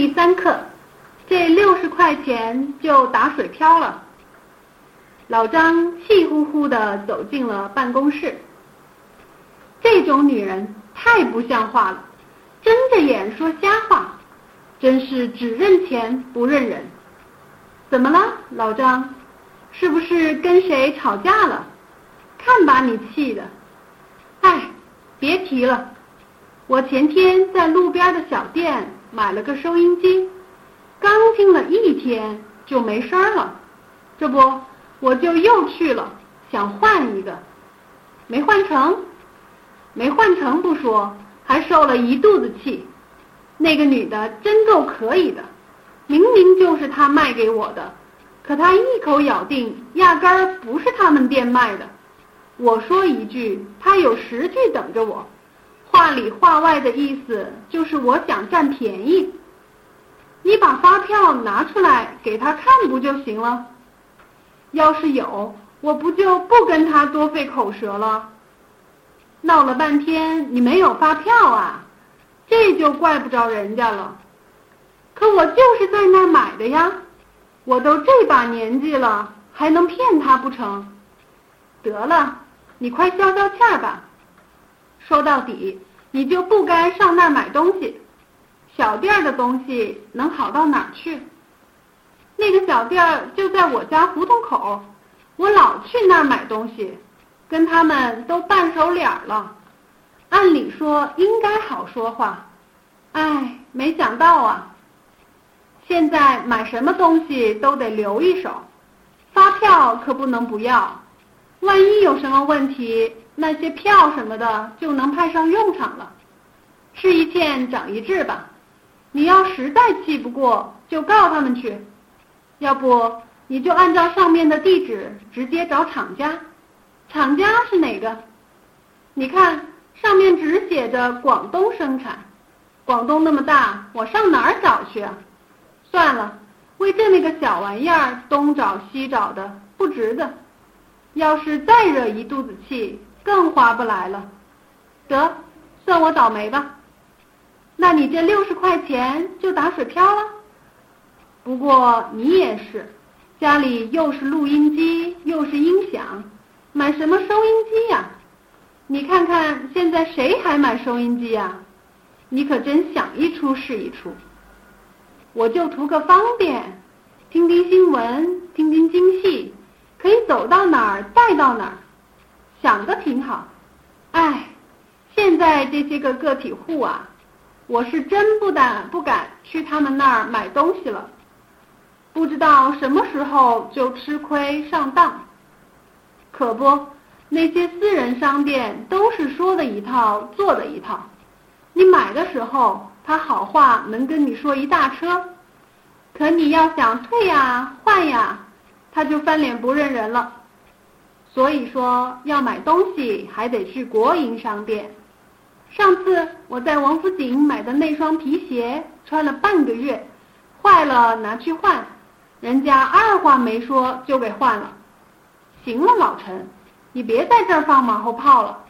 第三课，这六十块钱就打水漂了。老张气呼呼地走进了办公室。这种女人太不像话了，睁着眼说瞎话，真是只认钱不认人。怎么了，老张？是不是跟谁吵架了？看把你气的！哎，别提了，我前天在路边的小店买了个收音机，刚听了一天就没声了。这不，我就又去了，想换一个，没换成，没换成不说，还受了一肚子气。那个女的真够可以的，明明就是她卖给我的。可他一口咬定，压根儿不是他们店卖的。我说一句，他有十句等着我，话里话外的意思就是我想占便宜。你把发票拿出来给他看不就行了？要是有，我不就不跟他多费口舌了？闹了半天你没有发票啊，这就怪不着人家了。可我就是在那儿买的呀。我都这把年纪了，还能骗他不成？得了，你快消消气儿吧。说到底，你就不该上那儿买东西。小店儿的东西能好到哪儿去？那个小店儿就在我家胡同口，我老去那儿买东西，跟他们都半熟脸了。按理说应该好说话，哎，没想到啊。现在买什么东西都得留一手，发票可不能不要，万一有什么问题，那些票什么的就能派上用场了。吃一堑长一智吧，你要实在气不过，就告他们去；要不，你就按照上面的地址直接找厂家。厂家是哪个？你看上面只写着广东生产，广东那么大，我上哪儿找去啊？算了，为这么个小玩意儿东找西找的不值得。要是再惹一肚子气，更划不来了。得，算我倒霉吧。那你这六十块钱就打水漂了。不过你也是，家里又是录音机又是音响，买什么收音机呀？你看看现在谁还买收音机呀？你可真想一出是一出。我就图个方便，听听新闻，听听京戏，可以走到哪儿带到哪儿，想的挺好。哎，现在这些个个体户啊，我是真不敢不敢去他们那儿买东西了，不知道什么时候就吃亏上当。可不，那些私人商店都是说的一套，做的一套，你买的时候。他好话能跟你说一大车，可你要想退呀换呀，他就翻脸不认人了。所以说要买东西还得去国营商店。上次我在王府井买的那双皮鞋，穿了半个月，坏了拿去换，人家二话没说就给换了。行了，老陈，你别在这儿放马后炮了。